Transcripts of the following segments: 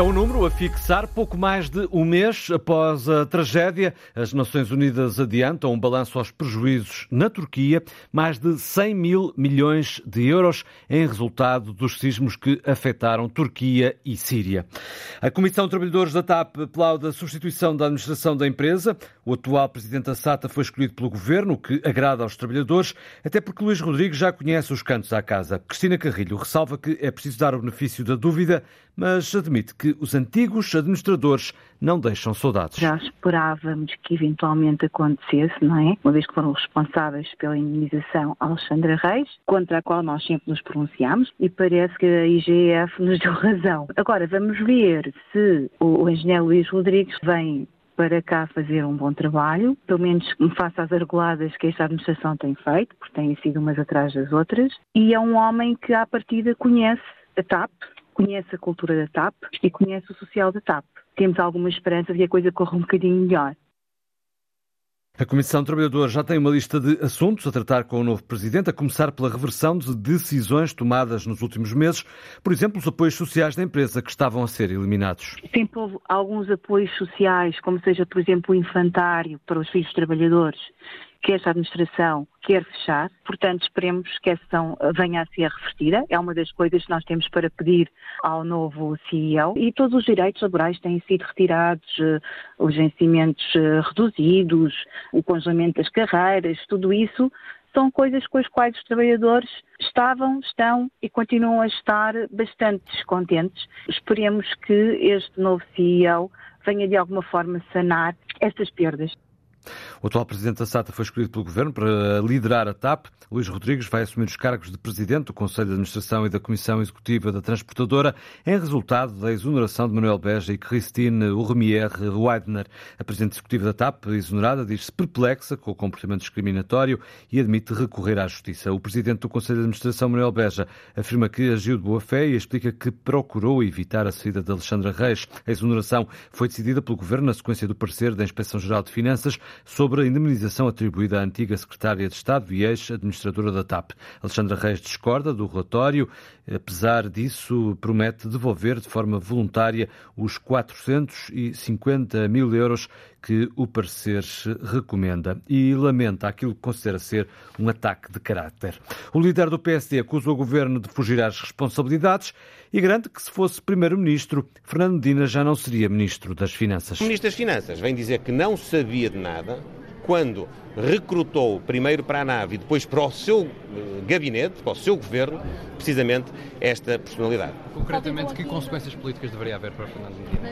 É um número a fixar pouco mais de um mês após a tragédia. As Nações Unidas adiantam um balanço aos prejuízos na Turquia, mais de 100 mil milhões de euros em resultado dos sismos que afetaram Turquia e Síria. A Comissão de Trabalhadores da TAP aplaude a substituição da administração da empresa. O atual presidente da SATA foi escolhido pelo governo, o que agrada aos trabalhadores, até porque Luís Rodrigues já conhece os cantos à casa. Cristina Carrilho ressalva que é preciso dar o benefício da dúvida, mas admite que os antigos administradores não deixam saudades. Já esperávamos que eventualmente acontecesse, não é? Uma vez que foram responsáveis pela indemnização Alexandra Reis, contra a qual nós sempre nos pronunciamos, e parece que a IGF nos deu razão. Agora, vamos ver se o engenheiro Luís Rodrigues vem para cá fazer um bom trabalho, pelo menos face às argoladas que esta administração tem feito, porque têm sido umas atrás das outras, e é um homem que à partida conhece a TAP, conhece a cultura da TAP e conhece o social da TAP. Temos alguma esperança de que a coisa corra um bocadinho melhor. A Comissão de Trabalhadores já tem uma lista de assuntos a tratar com o novo Presidente, a começar pela reversão de decisões tomadas nos últimos meses, por exemplo, os apoios sociais da empresa que estavam a ser eliminados. Sempre houve alguns apoios sociais, como seja, por exemplo, o infantário para os filhos trabalhadores, que esta administração quer fechar, portanto esperemos que essa ação venha a ser revertida. É uma das coisas que nós temos para pedir ao novo CEO e todos os direitos laborais têm sido retirados, eh, os vencimentos eh, reduzidos, o congelamento das carreiras, tudo isso são coisas com as quais os trabalhadores estavam, estão e continuam a estar bastante descontentes. Esperemos que este novo CEO venha de alguma forma sanar estas perdas. O atual presidente da SATA foi escolhido pelo governo para liderar a TAP. Luís Rodrigues vai assumir os cargos de presidente do Conselho de Administração e da Comissão Executiva da Transportadora em resultado da exoneração de Manuel Beja e Christine Urmier Weidner. A presidente executiva da TAP, exonerada, diz-se perplexa com o comportamento discriminatório e admite recorrer à justiça. O presidente do Conselho de Administração, Manuel Beja, afirma que agiu de boa fé e explica que procurou evitar a saída de Alexandra Reis. A exoneração foi decidida pelo governo na sequência do parecer da Inspeção-Geral de Finanças sobre a indemnização atribuída à antiga secretária de Estado e ex-administradora da TAP. Alexandra Reis discorda do relatório, apesar disso, promete devolver de forma voluntária os 450 mil euros que o parecer recomenda e lamenta aquilo que considera ser um ataque de caráter. O líder do PSD acusa o governo de fugir às responsabilidades e garante que se fosse primeiro-ministro, Fernando Medina já não seria ministro das Finanças. O ministro das Finanças vem dizer que não sabia de nada quando recrutou primeiro para a nave e depois para o seu eh, gabinete, para o seu governo, precisamente esta personalidade. Concretamente, que consequências políticas deveria haver para Fernando Medina?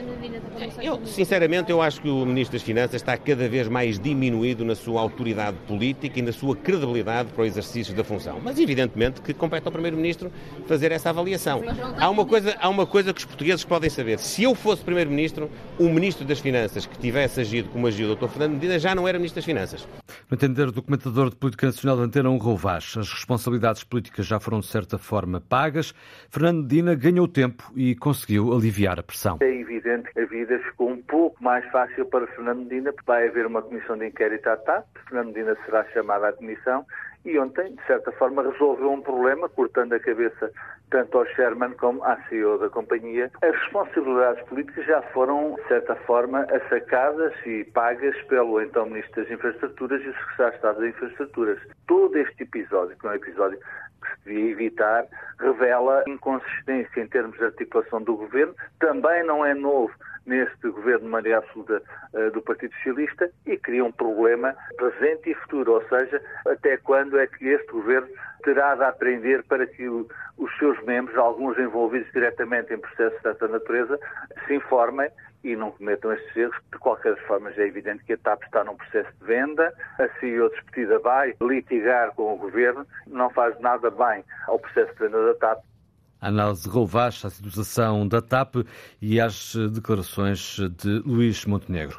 Eu, sinceramente, eu acho que o Ministro das Finanças está cada vez mais diminuído na sua autoridade política e na sua credibilidade para o exercício da função. Mas, evidentemente, que compete ao Primeiro-Ministro fazer essa avaliação. Há uma, coisa, há uma coisa que os portugueses podem saber. Se eu fosse Primeiro-Ministro, o Ministro das Finanças que tivesse agido como agiu o Dr. Fernando Medina já não era Ministro das Finanças. No entender do documentador de política nacional da Antena 1, Vaz, as responsabilidades políticas já foram de certa forma pagas. Fernando Medina ganhou tempo e conseguiu aliviar a pressão. É evidente que a vida ficou um pouco mais fácil para Fernando Medina, porque vai haver uma comissão de inquérito à TAP, Fernando Medina será chamado à comissão e ontem, de certa forma, resolveu um problema, cortando a cabeça tanto ao Sherman como à CEO da companhia. As responsabilidades políticas já foram, de certa forma, assacadas e pagas pelo então Ministro das Infraestruturas e o Secretário de Estado das Infraestruturas. Todo este episódio, que é um episódio que se devia evitar, revela inconsistência em termos de articulação do governo. Também não é novo neste governo de maioria absoluta uh, do Partido Socialista e cria um problema presente e futuro, ou seja, até quando é que este governo terá de aprender para que o, os seus membros, alguns envolvidos diretamente em processos desta natureza, se informem e não cometam estes erros. De qualquer forma, já é evidente que a TAP está num processo de venda, a CEO despedida vai litigar com o governo, não faz nada bem ao processo de venda da TAP a análise Rouvaz à situação da TAP e às declarações de Luís Montenegro.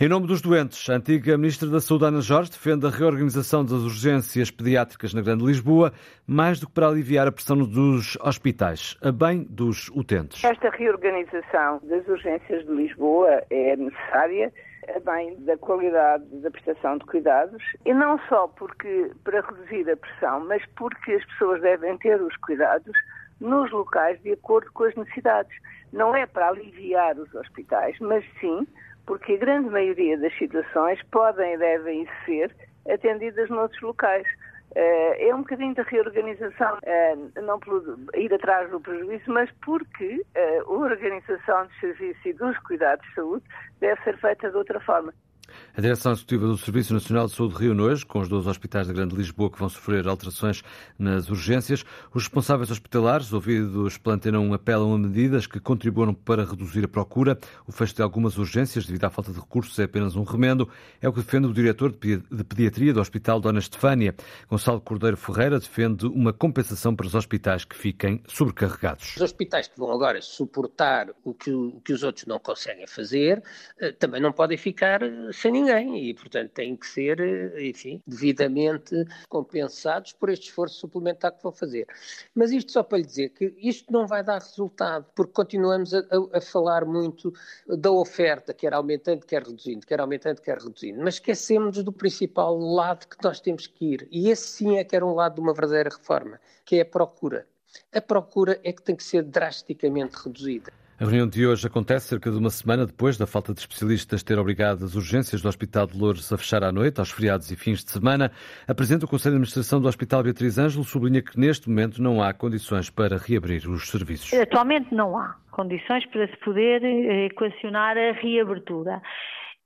Em nome dos doentes, a antiga Ministra da Saúde, Ana Jorge, defende a reorganização das urgências pediátricas na Grande Lisboa, mais do que para aliviar a pressão dos hospitais, a bem dos utentes. Esta reorganização das urgências de Lisboa é necessária a bem da qualidade da prestação de cuidados e não só porque para reduzir a pressão, mas porque as pessoas devem ter os cuidados nos locais de acordo com as necessidades. Não é para aliviar os hospitais, mas sim porque a grande maioria das situações podem e devem ser atendidas noutros locais. Eh, é um bocadinho da reorganização, eh, não por ir atrás do prejuízo, mas porque eh, a organização dos serviços e dos cuidados de saúde deve ser feita de outra forma. A direção executiva do Serviço Nacional de Saúde reúne hoje com os 12 hospitais da Grande Lisboa que vão sofrer alterações nas urgências. Os responsáveis hospitalares, ouvidos pela Antena 1, apelam a medidas que contribuam para reduzir a procura. O fecho de algumas urgências, devido à falta de recursos, é apenas um remendo. É o que defende o diretor de Pediatria do Hospital Dona Estefânia. Gonçalo Cordeiro Ferreira defende uma compensação para os hospitais que fiquem sobrecarregados. Os hospitais que vão agora suportar o que, o que os outros não conseguem fazer, eh, também não podem ficar sem ninguém e, portanto, têm que ser, eh, enfim, devidamente compensados por este esforço suplementar que vão fazer. Mas isto só para lhe dizer que isto não vai dar resultado, porque continuamos a, a, a falar muito da oferta, quer aumentando, quer reduzindo, quer aumentando, quer reduzindo, mas esquecemos do principal lado que nós temos que ir. E esse sim é que era um lado de uma verdadeira reforma, que é a procura. A procura é que tem que ser drasticamente reduzida. A reunião de hoje acontece cerca de uma semana depois da falta de especialistas ter obrigado as urgências do Hospital de Lourdes a fechar à noite, aos feriados e fins de semana. Apresenta o Conselho de Administração do Hospital Beatriz Ângelo, sublinha que neste momento não há condições para reabrir os serviços. Atualmente não há condições para se poder eh, equacionar a reabertura.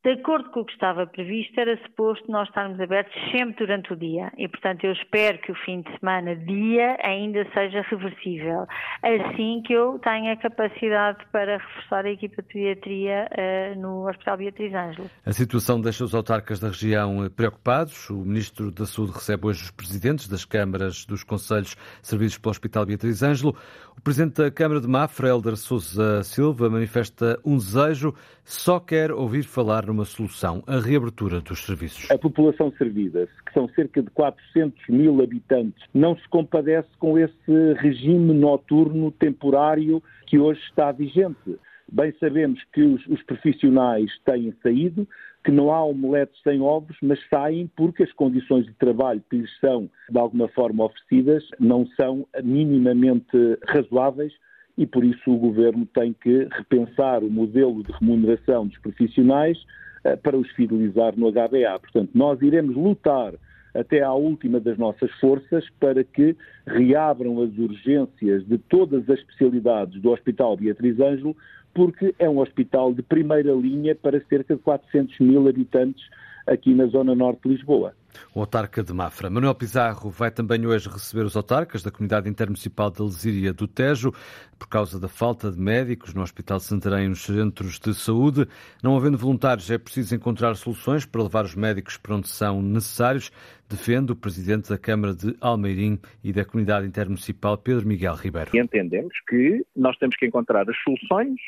De acordo com o que estava previsto, era suposto nós estarmos abertos sempre durante o dia e, portanto, eu espero que o fim de semana, dia, ainda seja reversível, assim que eu tenha capacidade para reforçar a equipa de pediatria uh, no Hospital Beatriz Ângelo. A situação deixa os autarcas da região eh, preocupados. O Ministro da Saúde recebe hoje os presidentes das câmaras dos conselhos servidos pelo Hospital Beatriz Ângelo. O Presidente da Câmara de Mafra, Helder Sousa Silva, manifesta um desejo, só quer ouvir falar numa solução, a reabertura dos serviços. A população servida, que são cerca de 400 mil habitantes, não se compadece com esse regime noturno temporário que hoje está vigente. Bem sabemos que os, os, profissionais têm saído, que não há omeletes sem ovos, mas saem porque as condições de trabalho que lhes são, de alguma forma, oferecidas não são minimamente razoáveis e por isso o Governo tem que repensar o modelo de remuneração dos profissionais para os fidelizar no HBA. Portanto, nós iremos lutar até à última das nossas forças para que reabram as urgências de todas as especialidades do Hospital Beatriz Ângelo porque é um hospital de primeira linha para cerca de 400 mil habitantes aqui na zona norte de Lisboa. O autarca de Mafra. Manuel Pizarro vai também hoje receber os autarcas da Comunidade Intermunicipal de Lesíria do Tejo, por causa da falta de médicos no Hospital de Santarém e nos centros de saúde. Não havendo voluntários, é preciso encontrar soluções para levar os médicos para onde são necessários, defende o Presidente da Câmara de Almeirim e da Comunidade Intermunicipal, Pedro Miguel Ribeiro. Entendemos que nós temos que encontrar as soluções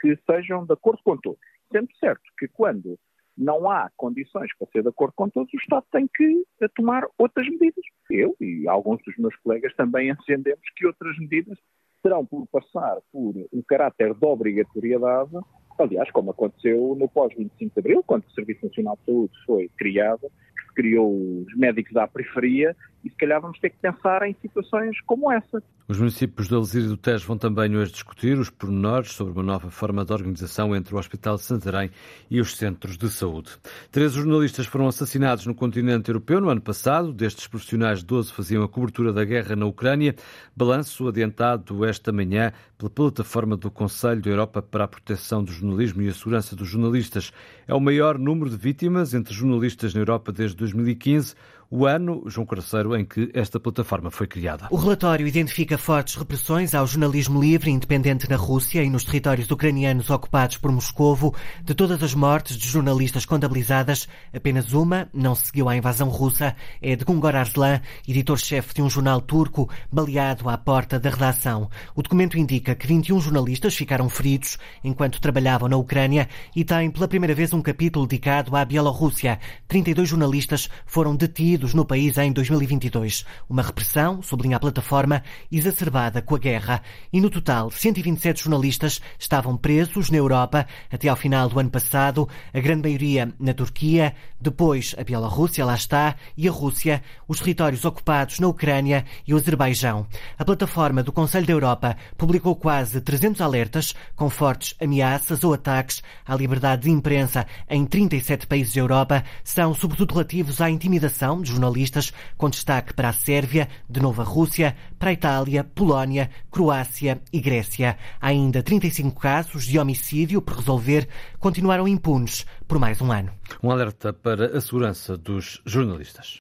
que sejam de acordo com todos. Sendo certo que quando não há condições para ser de acordo com todos, o Estado tem que tomar outras medidas. Eu e alguns dos meus colegas também entendemos que outras medidas terão por passar por um caráter de obrigatoriedade, aliás, como aconteceu no pós-25 de Abril, quando o Serviço Nacional de Saúde foi criado, que criou os médicos à periferia e se calhar vamos ter que pensar em situações como essa. Os municípios de Alzira e do Tejo vão também hoje discutir os pormenores sobre uma nova forma de organização entre o Hospital de Santarém e os centros de saúde. Três jornalistas foram assassinados no continente europeu no ano passado. Destes profissionais, 12 faziam a cobertura da guerra na Ucrânia. Balanço adiantado esta manhã pela plataforma do Conselho da Europa para a Proteção do Jornalismo e a Segurança dos Jornalistas. É o maior número de vítimas entre jornalistas na Europa desde 2015 o ano, João Caraceiro, em que esta plataforma foi criada. O relatório identifica fortes repressões ao jornalismo livre e independente na Rússia e nos territórios ucranianos ocupados por Moscovo. De todas as mortes de jornalistas contabilizadas, apenas uma não seguiu à invasão russa. É de Gungor Arslan, editor-chefe de um jornal turco, baleado à porta da redação. O documento indica que 21 jornalistas ficaram feridos enquanto trabalhavam na Ucrânia e tem pela primeira vez um capítulo dedicado à Bielorrússia. 32 jornalistas foram detidos no país em 2022. Uma repressão, sublinha a plataforma, exacerbada com a guerra. E no total, 127 jornalistas estavam presos na Europa até ao final do ano passado, a grande maioria na Turquia, depois a Bielorrússia, lá está, e a Rússia, os territórios ocupados na Ucrânia e o Azerbaijão. A plataforma do Conselho da Europa publicou quase 300 alertas com fortes ameaças ou ataques à liberdade de imprensa em 37 países da Europa. São sobretudo relativos à intimidação jornalistas, com destaque para a Sérvia, de novo a Rússia, para a Itália, Polónia, Croácia e Grécia. Ainda 35 casos de homicídio por resolver continuaram impunes por mais um ano. Um alerta para a segurança dos jornalistas.